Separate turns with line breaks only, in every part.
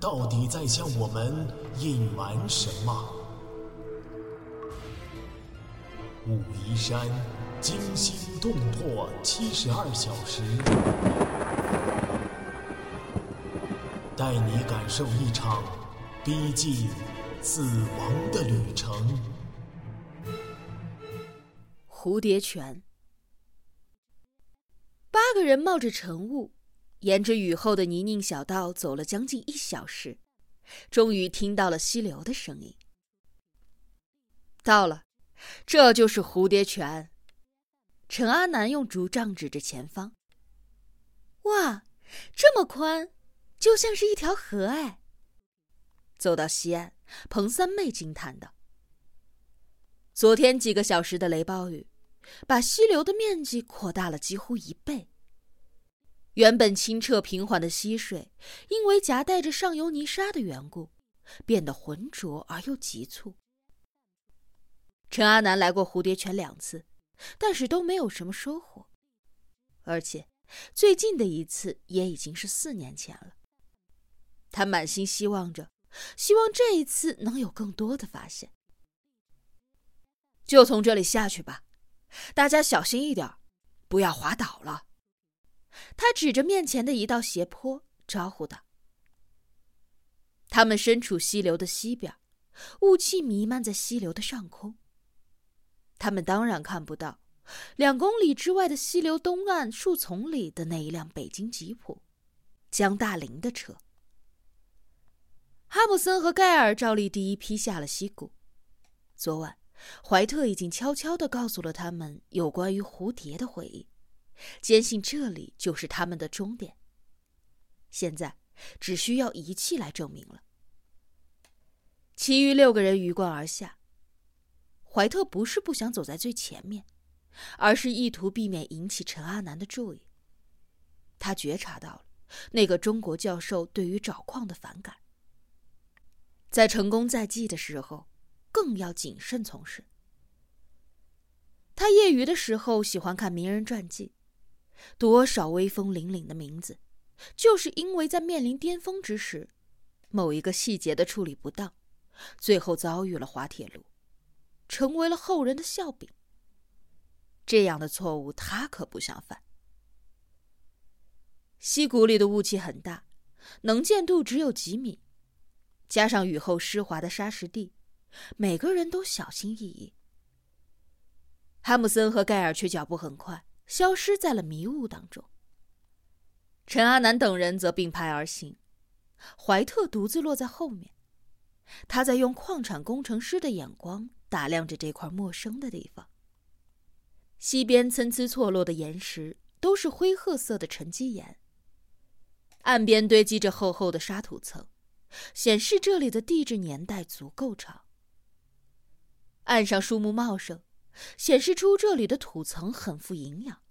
到底在向我们隐瞒什么？武夷山惊心动魄七十二小时，带你感受一场逼近死亡的旅程。
蝴蝶泉，八个人冒着晨雾，沿着雨后的泥泞小道走了将近一小时，终于听到了溪流的声音。到了，这就是蝴蝶泉。陈阿南用竹杖指着前方。哇，这么宽，就像是一条河哎！走到西岸，彭三妹惊叹道：“昨天几个小时的雷暴雨，把溪流的面积扩大了几乎一倍。原本清澈平缓的溪水，因为夹带着上游泥沙的缘故，变得浑浊而又急促。”陈阿南来过蝴蝶泉两次，但是都没有什么收获，而且最近的一次也已经是四年前了。他满心希望着，希望这一次能有更多的发现。就从这里下去吧，大家小心一点，不要滑倒了。他指着面前的一道斜坡，招呼道：“他们身处溪流的西边，雾气弥漫在溪流的上空。他们当然看不到两公里之外的溪流东岸树丛里的那一辆北京吉普，江大林的车。哈姆森和盖尔照例第一批下了溪谷。昨晚，怀特已经悄悄地告诉了他们有关于蝴蝶的回忆，坚信这里就是他们的终点。现在，只需要仪器来证明了。其余六个人鱼贯而下。怀特不是不想走在最前面，而是意图避免引起陈阿南的注意。他觉察到了那个中国教授对于找矿的反感，在成功在即的时候，更要谨慎从事。他业余的时候喜欢看名人传记，多少威风凛凛的名字，就是因为在面临巅峰之时，某一个细节的处理不当，最后遭遇了滑铁卢。成为了后人的笑柄。这样的错误，他可不想犯。溪谷里的雾气很大，能见度只有几米，加上雨后湿滑的沙石地，每个人都小心翼翼。哈姆森和盖尔却脚步很快，消失在了迷雾当中。陈阿南等人则并排而行，怀特独自落在后面，他在用矿产工程师的眼光。打量着这块陌生的地方。西边参差错落的岩石都是灰褐色的沉积岩，岸边堆积着厚厚的沙土层，显示这里的地质年代足够长。岸上树木茂盛，显示出这里的土层很富营养。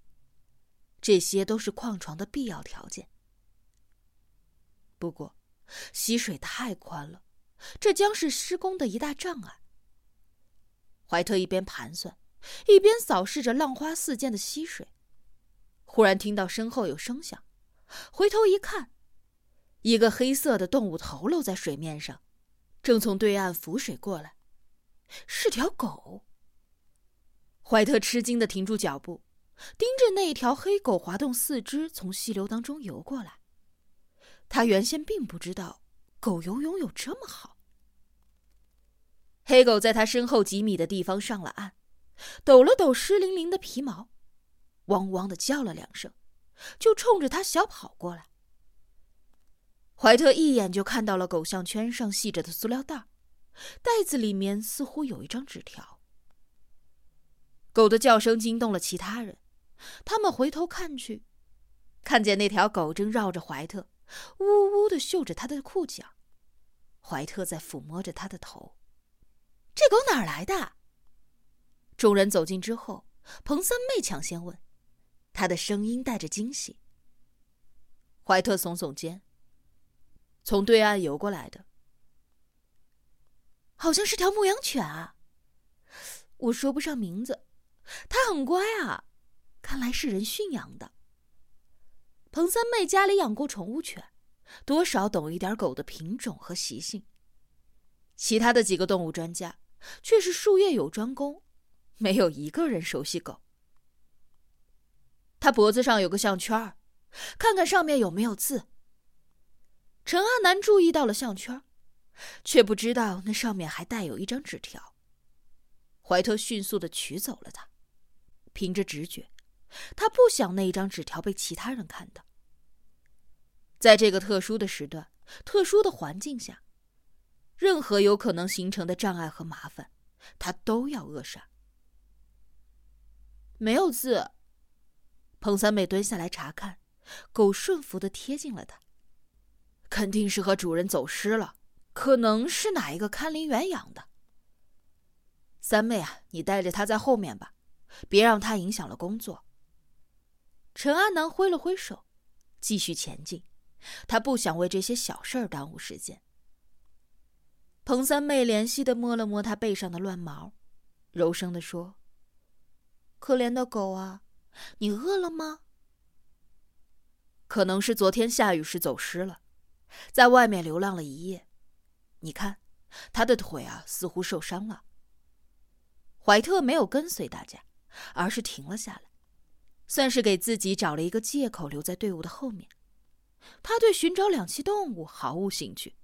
这些都是矿床的必要条件。不过，溪水太宽了，这将是施工的一大障碍。怀特一边盘算，一边扫视着浪花四溅的溪水，忽然听到身后有声响，回头一看，一个黑色的动物头露在水面上，正从对岸浮水过来，是条狗。怀特吃惊的停住脚步，盯着那条黑狗滑动四肢从溪流当中游过来。他原先并不知道狗游泳有这么好。黑狗在他身后几米的地方上了岸，抖了抖湿淋淋的皮毛，汪汪的叫了两声，就冲着他小跑过来。怀特一眼就看到了狗项圈上系着的塑料袋，袋子里面似乎有一张纸条。狗的叫声惊动了其他人，他们回头看去，看见那条狗正绕着怀特，呜呜的嗅着他的裤脚，怀特在抚摸着他的头。这狗哪儿来的？众人走近之后，彭三妹抢先问，她的声音带着惊喜。怀特耸耸肩，从对岸游过来的，好像是条牧羊犬啊。我说不上名字，它很乖啊，看来是人驯养的。彭三妹家里养过宠物犬，多少懂一点狗的品种和习性。其他的几个动物专家。却是术业有专攻，没有一个人熟悉狗。他脖子上有个项圈看看上面有没有字。陈阿南注意到了项圈却不知道那上面还带有一张纸条。怀特迅速的取走了它，凭着直觉，他不想那一张纸条被其他人看到。在这个特殊的时段、特殊的环境下。任何有可能形成的障碍和麻烦，他都要扼杀。没有字。彭三妹蹲下来查看，狗顺服的贴近了他。肯定是和主人走失了，可能是哪一个看林员养的。三妹啊，你带着他在后面吧，别让他影响了工作。陈阿南挥了挥手，继续前进。他不想为这些小事儿耽误时间。彭三妹怜惜的摸了摸他背上的乱毛，柔声的说：“可怜的狗啊，你饿了吗？可能是昨天下雨时走失了，在外面流浪了一夜。你看，他的腿啊，似乎受伤了。”怀特没有跟随大家，而是停了下来，算是给自己找了一个借口，留在队伍的后面。他对寻找两栖动物毫无兴趣。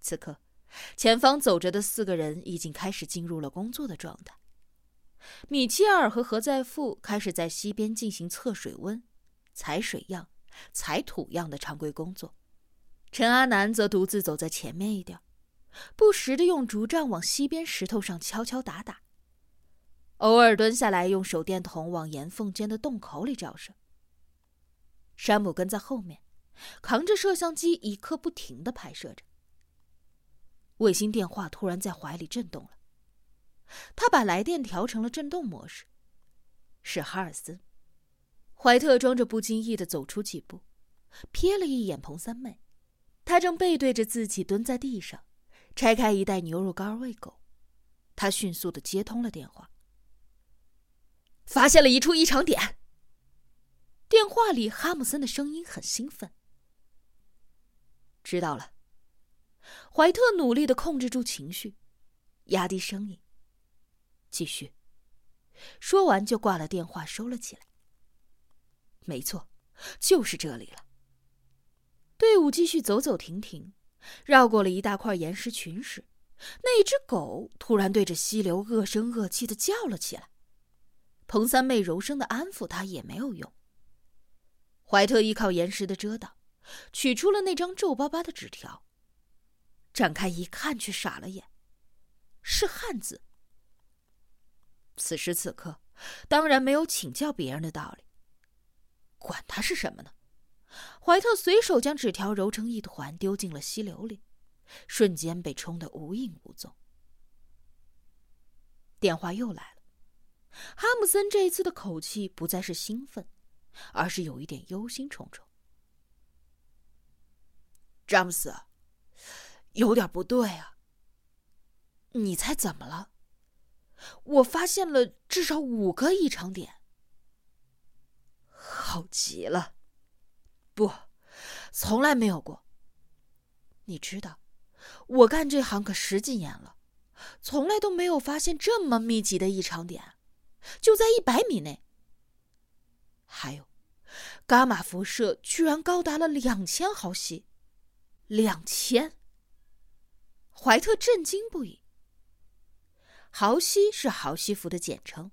此刻，前方走着的四个人已经开始进入了工作的状态。米切尔和何在富开始在溪边进行测水温、采水样、采土样的常规工作。陈阿南则独自走在前面一点，不时的用竹杖往溪边石头上敲敲打打，偶尔蹲下来用手电筒往岩缝间的洞口里照射。山姆跟在后面，扛着摄像机一刻不停的拍摄着。卫星电话突然在怀里震动了，他把来电调成了震动模式。是哈尔森。怀特装着不经意的走出几步，瞥了一眼彭三妹，她正背对着自己蹲在地上，拆开一袋牛肉干喂狗。他迅速的接通了电话，发现了一处异常点。电话里哈姆森的声音很兴奋。知道了。怀特努力的控制住情绪，压低声音，继续。说完就挂了电话，收了起来。没错，就是这里了。队伍继续走走停停，绕过了一大块岩石群时，那只狗突然对着溪流恶声恶气的叫了起来。彭三妹柔声的安抚他也没有用。怀特依靠岩石的遮挡，取出了那张皱巴巴的纸条。展开一看，却傻了眼，是汉字。此时此刻，当然没有请教别人的道理。管他是什么呢？怀特随手将纸条揉成一团，丢进了溪流里，瞬间被冲得无影无踪。电话又来了，哈姆森这一次的口气不再是兴奋，而是有一点忧心忡忡。詹姆斯。有点不对啊！你猜怎么了？我发现了至少五个异常点。好极了，不，从来没有过。你知道，我干这行可十几年了，从来都没有发现这么密集的异常点，就在一百米内。还有，伽马辐射居然高达了两千毫西，两千！怀特震惊不已。毫西是毫西弗的简称，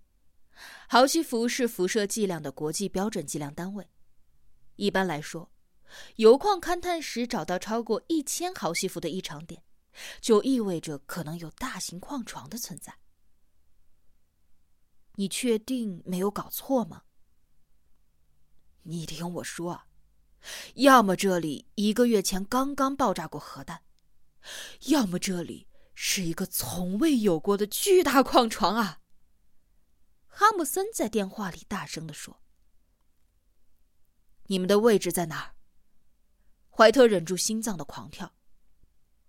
毫西弗是辐射剂量的国际标准计量单位。一般来说，铀矿勘探时找到超过一千毫西弗的异常点，就意味着可能有大型矿床的存在。你确定没有搞错吗？你听我说，要么这里一个月前刚刚爆炸过核弹。要么这里是一个从未有过的巨大矿床啊！哈姆森在电话里大声的说：“你们的位置在哪儿？”怀特忍住心脏的狂跳，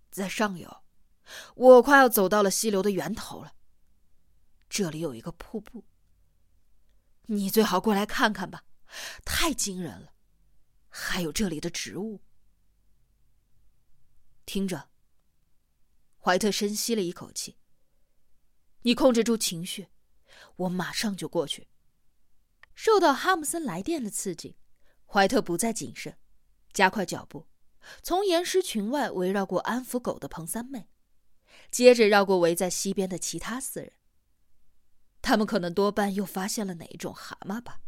在上游，我快要走到了溪流的源头了。这里有一个瀑布，你最好过来看看吧，太惊人了！还有这里的植物。听着，怀特深吸了一口气。你控制住情绪，我马上就过去。受到哈姆森来电的刺激，怀特不再谨慎，加快脚步，从岩石群外围绕过安抚狗的彭三妹，接着绕过围在溪边的其他四人。他们可能多半又发现了哪一种蛤蟆吧。